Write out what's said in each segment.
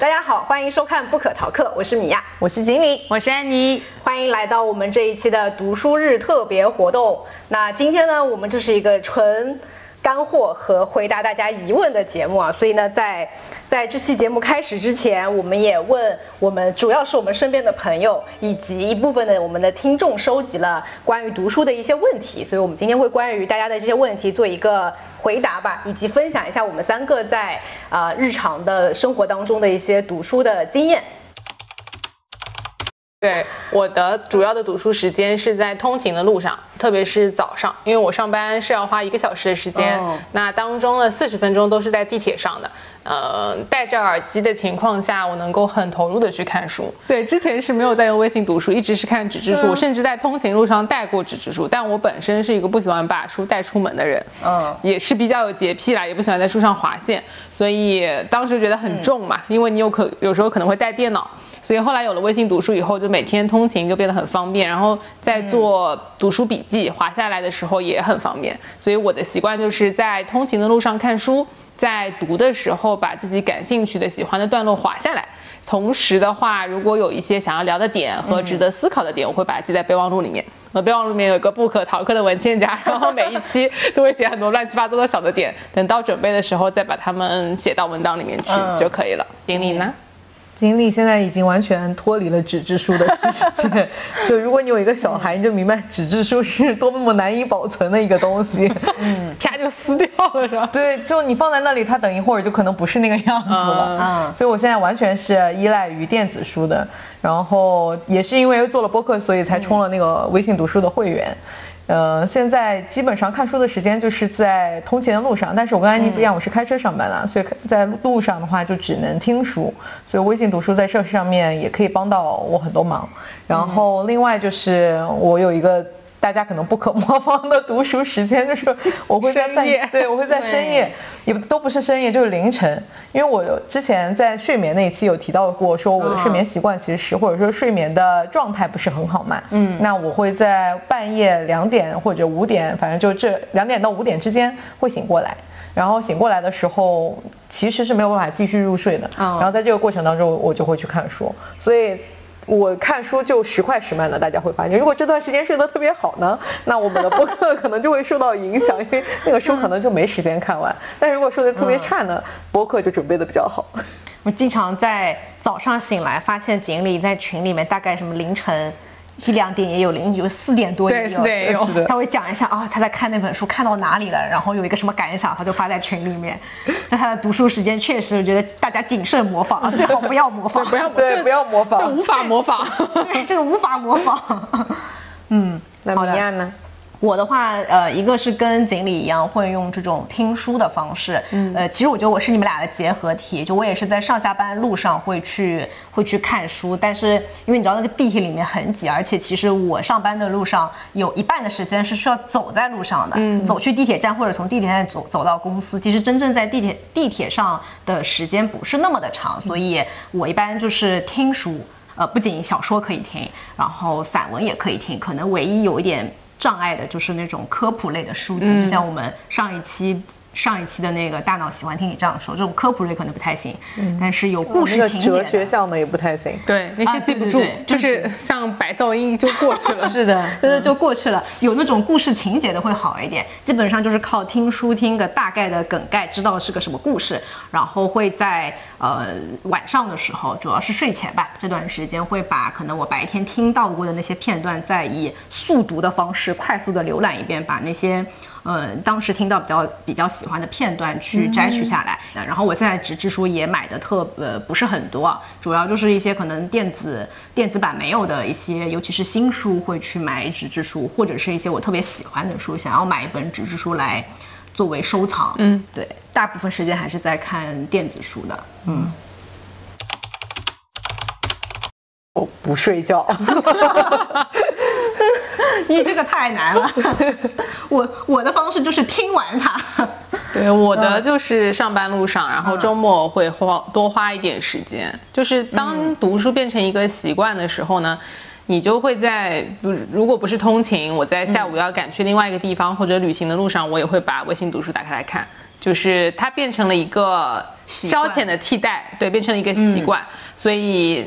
大家好，欢迎收看不可逃课，我是米娅，我是锦鲤，我是安妮，欢迎来到我们这一期的读书日特别活动。那今天呢，我们就是一个纯干货和回答大家疑问的节目啊，所以呢，在在这期节目开始之前，我们也问我们主要是我们身边的朋友以及一部分的我们的听众收集了关于读书的一些问题，所以我们今天会关于大家的这些问题做一个。回答吧，以及分享一下我们三个在啊日常的生活当中的一些读书的经验。对，我的主要的读书时间是在通勤的路上，特别是早上，因为我上班是要花一个小时的时间，那当中的四十分钟都是在地铁上的。呃，戴着耳机的情况下，我能够很投入的去看书。对，之前是没有在用微信读书，一直是看纸质书，我甚至在通勤路上带过纸质书。但我本身是一个不喜欢把书带出门的人，嗯，也是比较有洁癖啦，也不喜欢在书上划线，所以当时觉得很重嘛，因为你有可有时候可能会带电脑，所以后来有了微信读书以后，就每天通勤就变得很方便，然后在做读书笔记划下来的时候也很方便，所以我的习惯就是在通勤的路上看书。在读的时候，把自己感兴趣的、喜欢的段落划下来。同时的话，如果有一些想要聊的点和值得思考的点，我会把它记在备忘录里面。我备忘录里面有一个不可逃课的文件夹，然后每一期都会写很多乱七八糟的小的点，等到准备的时候再把它们写到文档里面去就可以了。丁玲呢？经历现在已经完全脱离了纸质书的世界，就如果你有一个小孩，你就明白纸质书是多么难以保存的一个东西，嗯，啪就撕掉了是吧？对，就你放在那里，它等一会儿就可能不是那个样子了，嗯，所以我现在完全是依赖于电子书的，然后也是因为做了播客，所以才充了那个微信读书的会员。呃，现在基本上看书的时间就是在通勤的路上，但是我跟安妮不一样，我是开车上班的，所以在路上的话就只能听书，所以微信读书在这上面也可以帮到我很多忙。然后另外就是我有一个。大家可能不可模仿的读书时间就是我会在半夜，对我会在深夜，也都不是深夜就是凌晨，因为我之前在睡眠那一期有提到过，说我的睡眠习惯其实是或者说睡眠的状态不是很好嘛，嗯，那我会在半夜两点或者五点，反正就这两点到五点之间会醒过来，然后醒过来的时候其实是没有办法继续入睡的，然后在这个过程当中我就会去看书，所以。我看书就时快时慢的，大家会发现，如果这段时间睡得特别好呢，那我们的播客可能就会受到影响，因为那个书可能就没时间看完。但如果睡得特别差呢，播客就准备的比较好。我经常在早上醒来，发现锦鲤在群里面，大概什么凌晨。一两点也有，零有四点多也有。他会讲一下啊，他在看那本书看到哪里了，然后有一个什么感想，他就发在群里面。就他的读书时间，确实我觉得大家谨慎模仿，最好不要模仿，不要对，不要模仿，就无法模仿，对，这个无法模仿。嗯，那米娅呢？我的话，呃，一个是跟锦鲤一样会用这种听书的方式，嗯，呃，其实我觉得我是你们俩的结合体，就我也是在上下班路上会去会去看书，但是因为你知道那个地铁里面很挤，而且其实我上班的路上有一半的时间是需要走在路上的，嗯，走去地铁站或者从地铁站走走到公司，其实真正在地铁地铁上的时间不是那么的长，所以我一般就是听书，呃，不仅小说可以听，然后散文也可以听，可能唯一有一点。障碍的就是那种科普类的书籍，就像我们上一期。上一期的那个大脑喜欢听你这样说，这种科普类可能不太行，但是有故事情节哲学向的也不太行。对，那些记不住，就是像白噪音就过去了。是的，就是就过去了。有那种故事情节的会好一点，基本上就是靠听书听个大概的梗概，知道是个什么故事，然后会在呃晚上的时候，主要是睡前吧，这段时间会把可能我白天听到过的那些片段，再以速读的方式快速的浏览一遍，把那些。嗯，当时听到比较比较喜欢的片段去摘取下来，然后我现在纸质书也买的特呃不是很多，主要就是一些可能电子电子版没有的一些，尤其是新书会去买纸质书，或者是一些我特别喜欢的书，想要买一本纸质书来作为收藏。嗯，对，大部分时间还是在看电子书的。嗯，我不睡觉。你这个太难了，我我的方式就是听完它。对，我的就是上班路上，然后周末会花多花一点时间。就是当读书变成一个习惯的时候呢，你就会在不如果不是通勤，我在下午要赶去另外一个地方或者旅行的路上，我也会把微信读书打开来看。就是它变成了一个消遣的替代，对，变成了一个习惯。所以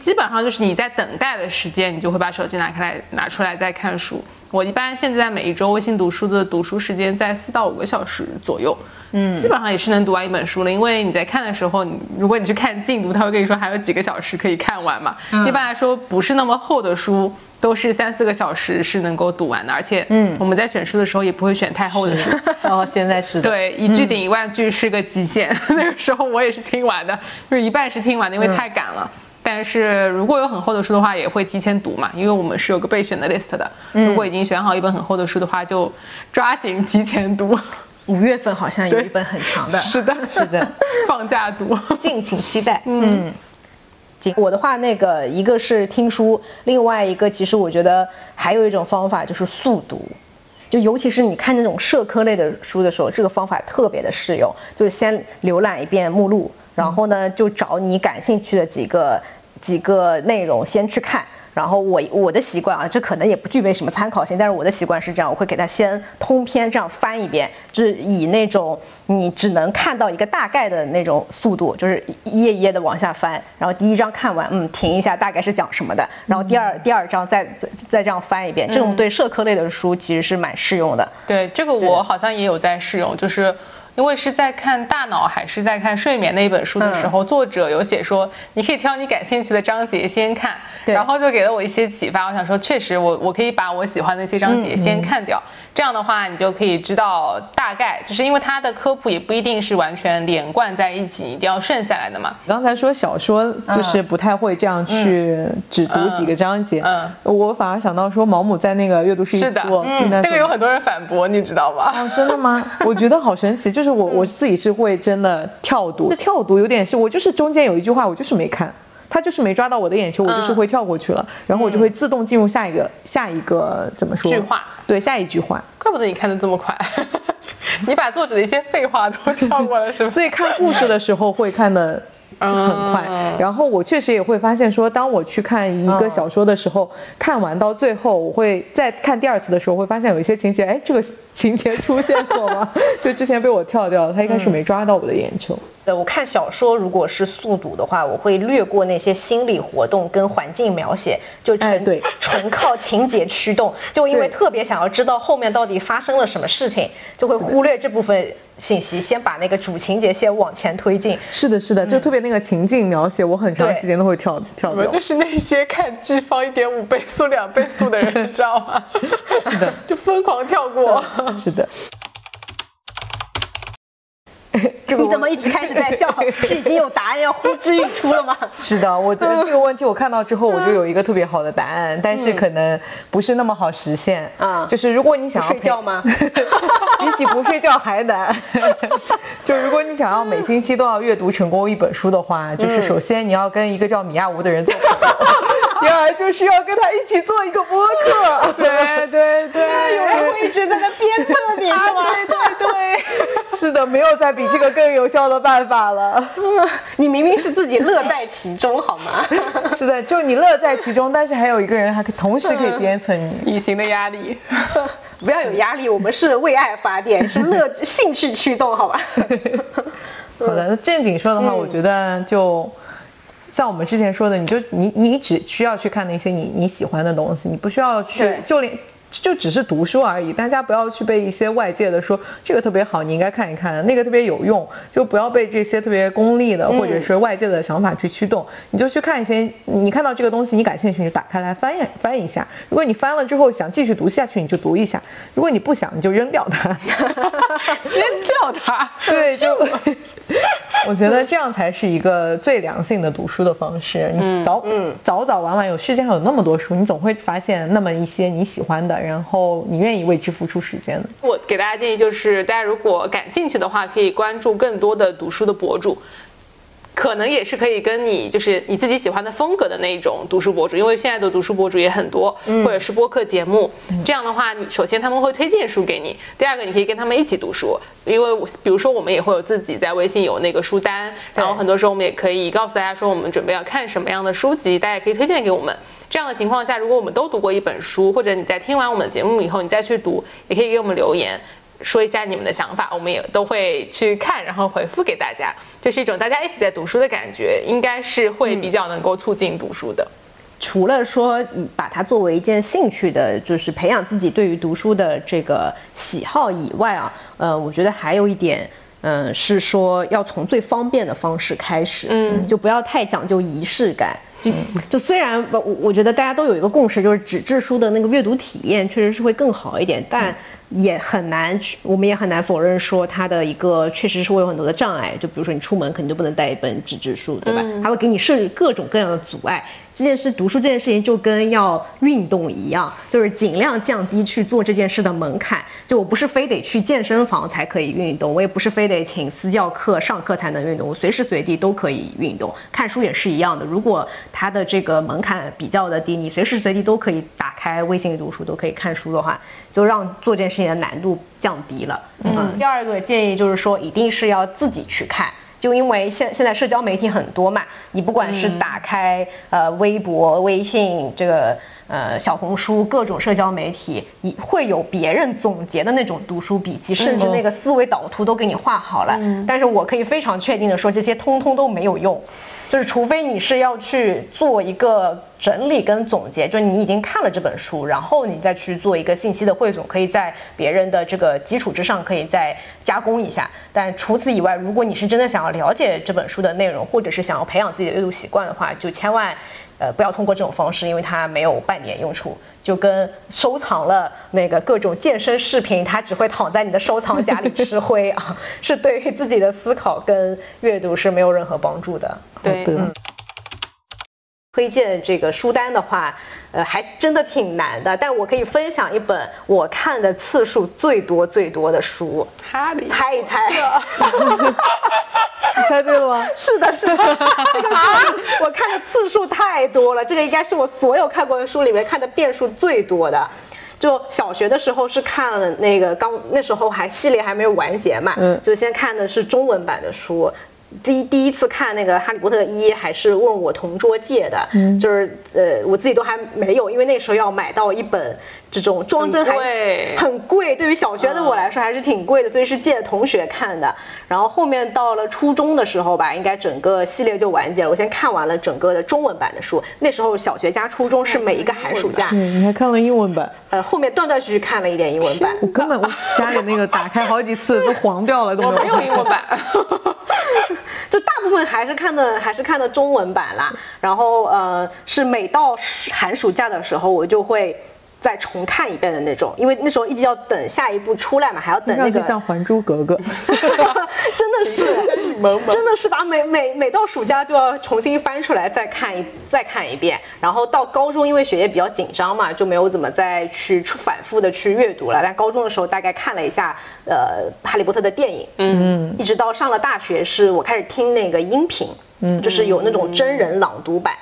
基本上就是你在等待的时间，你就会把手机拿开来拿出来再看书。我一般现在每一周微信读书的读书时间在四到五个小时左右，嗯，基本上也是能读完一本书了。因为你在看的时候，你如果你去看进度，他会跟你说还有几个小时可以看完嘛。一般来说，不是那么厚的书，都是三四个小时是能够读完的。而且，嗯，我们在选书的时候也不会选太厚的书。哦，现在是对，一句顶一万句是个极限。那个时候我也是听完的，就是一半是听完的，因为太赶了。但是如果有很厚的书的话，也会提前读嘛，因为我们是有个备选的 list 的。如果已经选好一本很厚的书的话，就抓紧提前读。五月份好像有一本很长的。是的，是的，放假读，敬请期待。嗯，我的话，那个一个是听书，另外一个其实我觉得还有一种方法就是速读，就尤其是你看那种社科类的书的时候，这个方法特别的适用，就是先浏览一遍目录。然后呢，就找你感兴趣的几个几个内容先去看。然后我我的习惯啊，这可能也不具备什么参考性，但是我的习惯是这样，我会给他先通篇这样翻一遍，就是以那种你只能看到一个大概的那种速度，就是一页一页的往下翻。然后第一章看完，嗯，停一下，大概是讲什么的。然后第二第二章再再再这样翻一遍。这种对社科类的书其实是蛮适用的。对，这个我好像也有在试用，就是。因为是在看大脑还是在看睡眠那一本书的时候，作者有写说，你可以挑你感兴趣的章节先看，然后就给了我一些启发。我想说，确实我我可以把我喜欢的一些章节先看掉。这样的话，你就可以知道大概，就是因为它的科普也不一定是完全连贯在一起，一定要顺下来的嘛。刚才说小说就是不太会这样去只读几个章节，嗯，我反而想到说毛姆在那个阅读是一做，那个有很多人反驳，你知道吗？哦，真的吗？我觉得好神奇，就是我我自己是会真的跳读，跳读有点是我就是中间有一句话我就是没看。他就是没抓到我的眼球，我就是会跳过去了，然后我就会自动进入下一个下一个怎么说？句话。对，下一句话。怪不得你看的这么快，你把作者的一些废话都跳过了，是吗？所以看故事的时候会看的很快，然后我确实也会发现说，当我去看一个小说的时候，看完到最后，我会再看第二次的时候，会发现有一些情节，哎，这个情节出现过吗？就之前被我跳掉了，他应该是没抓到我的眼球。对，我看小说如果是速读的话，我会略过那些心理活动跟环境描写，就纯对纯靠情节驱动，就因为特别想要知道后面到底发生了什么事情，就会忽略这部分信息，先把那个主情节先往前推进。是的，是的，就特别那个情境描写，我很长时间都会跳跳掉。就是那些看剧放一点五倍速、两倍速的人，你知道吗？是的，就疯狂跳过。是的。你怎么一直开始在笑？是已经有答案要呼之欲出了吗？是的，我觉得这个问题我看到之后，我就有一个特别好的答案，但是可能不是那么好实现。啊，就是如果你想要睡觉吗？比起不睡觉还难。就如果你想要每星期都要阅读成功一本书的话，就是首先你要跟一个叫米亚吴的人做朋友。第二就是要跟他一起做一个播客，对对对，有人会一直在那鞭策你，是吗？对对对，是的，没有再比这个更有效的办法了。你明明是自己乐在其中，好吗？是的，就你乐在其中，但是还有一个人还可同时可以鞭策你，隐形的压力。不要有压力，我们是为爱发电，是乐兴趣驱动，好吧？好的，那正经说的话，我觉得就。像我们之前说的，你就你你只需要去看那些你你喜欢的东西，你不需要去就连就只是读书而已。大家不要去被一些外界的说这个特别好，你应该看一看，那个特别有用，就不要被这些特别功利的或者是外界的想法去驱动。你就去看一些你看到这个东西你感兴趣，你就打开来翻一翻一下。如果你翻了之后想继续读下去，你就读一下；如果你不想，你就扔掉它。扔掉它？对，就。我觉得这样才是一个最良性的读书的方式。你早嗯早早晚晚有世界上有那么多书，你总会发现那么一些你喜欢的，然后你愿意为之付出时间的。我给大家建议就是，大家如果感兴趣的话，可以关注更多的读书的博主。可能也是可以跟你就是你自己喜欢的风格的那种读书博主，因为现在的读书博主也很多，或者是播客节目。这样的话，你首先他们会推荐书给你，第二个你可以跟他们一起读书，因为比如说我们也会有自己在微信有那个书单，然后很多时候我们也可以告诉大家说我们准备要看什么样的书籍，大家可以推荐给我们。这样的情况下，如果我们都读过一本书，或者你在听完我们的节目以后你再去读，也可以给我们留言。说一下你们的想法，我们也都会去看，然后回复给大家，这是一种大家一起在读书的感觉，应该是会比较能够促进读书的。除了说以把它作为一件兴趣的，就是培养自己对于读书的这个喜好以外啊，呃，我觉得还有一点，嗯，是说要从最方便的方式开始，嗯，就不要太讲究仪式感。就就虽然我我觉得大家都有一个共识，就是纸质书的那个阅读体验确实是会更好一点，但也很难，我们也很难否认说它的一个确实是会有很多的障碍。就比如说你出门肯定就不能带一本纸质书，对吧？它会给你设置各种各样的阻碍。这件事读书这件事情就跟要运动一样，就是尽量降低去做这件事的门槛。就我不是非得去健身房才可以运动，我也不是非得请私教课上课才能运动，我随时随地都可以运动。看书也是一样的，如果它的这个门槛比较的低，你随时随地都可以打开微信读书，都可以看书的话，就让做这件事情的难度降低了。嗯。第二个建议就是说，一定是要自己去看。就因为现现在社交媒体很多嘛，你不管是打开呃微博、微信这个呃小红书各种社交媒体，你会有别人总结的那种读书笔记，甚至那个思维导图都给你画好了。但是我可以非常确定的说，这些通通都没有用。就是除非你是要去做一个整理跟总结，就你已经看了这本书，然后你再去做一个信息的汇总，可以在别人的这个基础之上可以再加工一下。但除此以外，如果你是真的想要了解这本书的内容，或者是想要培养自己的阅读习惯的话，就千万呃不要通过这种方式，因为它没有半点用处。就跟收藏了那个各种健身视频，它只会躺在你的收藏夹里 吃灰啊，是对于自己的思考跟阅读是没有任何帮助的。对，推荐这个书单的话。呃，还真的挺难的，但我可以分享一本我看的次数最多最多的书。哈利，猜一猜。你猜对了吗？是的，是的。我看的次数太多了，这个应该是我所有看过的书里面看的遍数最多的。就小学的时候是看了那个刚那时候还系列还没有完结嘛，嗯，就先看的是中文版的书。第第一次看那个《哈利波特一》还是问我同桌借的，就是呃我自己都还没有，因为那时候要买到一本这种装帧还很贵，对于小学的我来说还是挺贵的，所以是借同学看的。然后后面到了初中的时候吧，应该整个系列就完结了。我先看完了整个的中文版的书，那时候小学加初中是每一个寒暑假。你还看了英文版？呃，后面断断续续看了一点英文版。我根本我家里那个打开好几次都黄掉了，都没有英文版。就大部分还是看的还是看的中文版啦，然后呃是每到寒暑假的时候我就会再重看一遍的那种，因为那时候一直要等下一部出来嘛，还要等那个像《还珠格格》真的是真的是把每每每到暑假就要重新翻出来再看一再看一遍，然后到高中因为学业比较紧张嘛，就没有怎么再去反复的去阅读了，但高中的时候大概看了一下。呃，哈利波特的电影，嗯，一直到上了大学，是我开始听那个音频，嗯，就是有那种真人朗读版，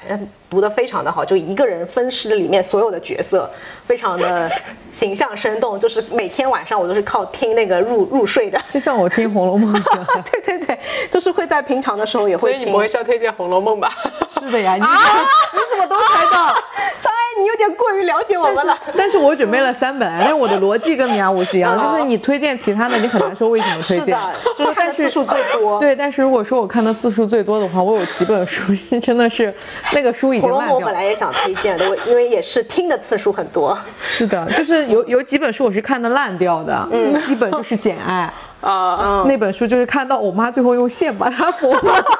读得非常的好，就一个人分饰里面所有的角色，非常的 形象生动，就是每天晚上我都是靠听那个入入睡的，就像我听《红楼梦》一样，对对对，就是会在平常的时候也会，所以你不会要推荐《红楼梦》吧？是的呀，你你怎么都猜到？张爱，你有点过于了解我们了。但是我准备了三本，因为我的逻辑跟米娅五是一样，就是你推荐其他的，你很难说为什么推荐。是的，就看次数最多。对，但是如果说我看的次数最多的话，我有几本书真的是那个书已经烂掉。我本来也想推荐的，因为也是听的次数很多。是的，就是有有几本书我是看的烂掉的，嗯，一本就是《简爱》。啊，那本书就是看到我妈最后用线把它缝了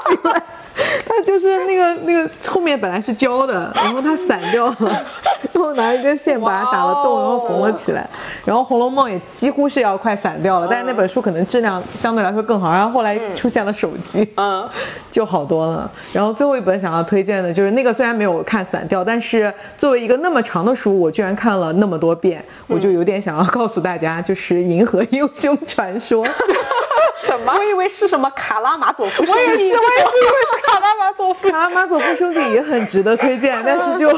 起来，它就是那个那个后面本来是胶的，然后它散掉了，然后拿一根线把它打了洞，然后缝了起来。然后《红楼梦》也几乎是要快散掉了，但是那本书可能质量相对来说更好。然后后来出现了手机，嗯，就好多了。然后最后一本想要推荐的就是那个，虽然没有看散掉，但是作为一个那么长的书，我居然看了那么多遍，我就有点想要告诉大家，就是《银河英雄传说》。什么？我以为是什么卡拉马佐夫。我也是，我也是以为是卡拉马佐夫。卡拉马佐夫兄弟也很值得推荐，但是就，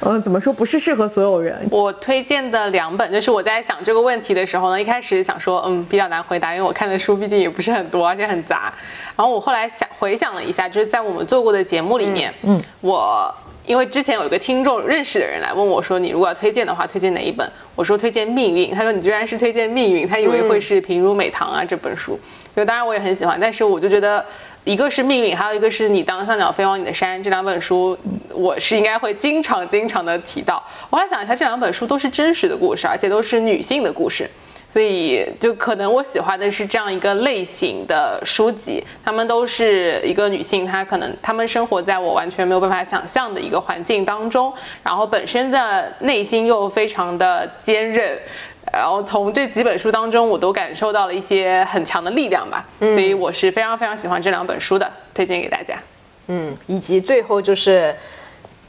嗯，怎么说不是适合所有人。我推荐的两本，就是我在想这个问题的时候呢，一开始想说，嗯，比较难回答，因为我看的书毕竟也不是很多，而且很杂。然后我后来想回想了一下，就是在我们做过的节目里面，嗯，我。因为之前有一个听众认识的人来问我说，你如果要推荐的话，推荐哪一本？我说推荐《命运》，他说你居然是推荐《命运》，他以为会是《平如美棠》啊这本书。就当然我也很喜欢，但是我就觉得一个是《命运》，还有一个是你当像鸟飞往你的山这两本书，我是应该会经常经常的提到。我还想一下，这两本书都是真实的故事，而且都是女性的故事。所以就可能我喜欢的是这样一个类型的书籍，她们都是一个女性，她可能她们生活在我完全没有办法想象的一个环境当中，然后本身的内心又非常的坚韧，然后从这几本书当中我都感受到了一些很强的力量吧，所以我是非常非常喜欢这两本书的，推荐给大家。嗯，以及最后就是。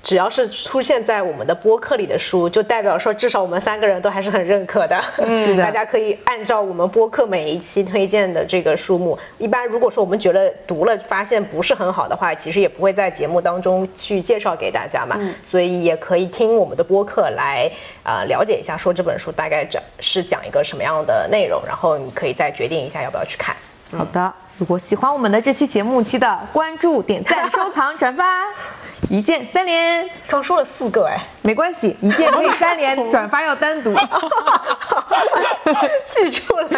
只要是出现在我们的播客里的书，就代表说至少我们三个人都还是很认可的。嗯，大家可以按照我们播客每一期推荐的这个书目，一般如果说我们觉得读了发现不是很好的话，其实也不会在节目当中去介绍给大家嘛。嗯，所以也可以听我们的播客来啊了解一下，说这本书大概讲是讲一个什么样的内容，然后你可以再决定一下要不要去看。好的，如果喜欢我们的这期节目，记得关注、点赞、收藏、转发。一键三连，刚说了四个哎，没关系，一键可以三连，转发要单独，记住了。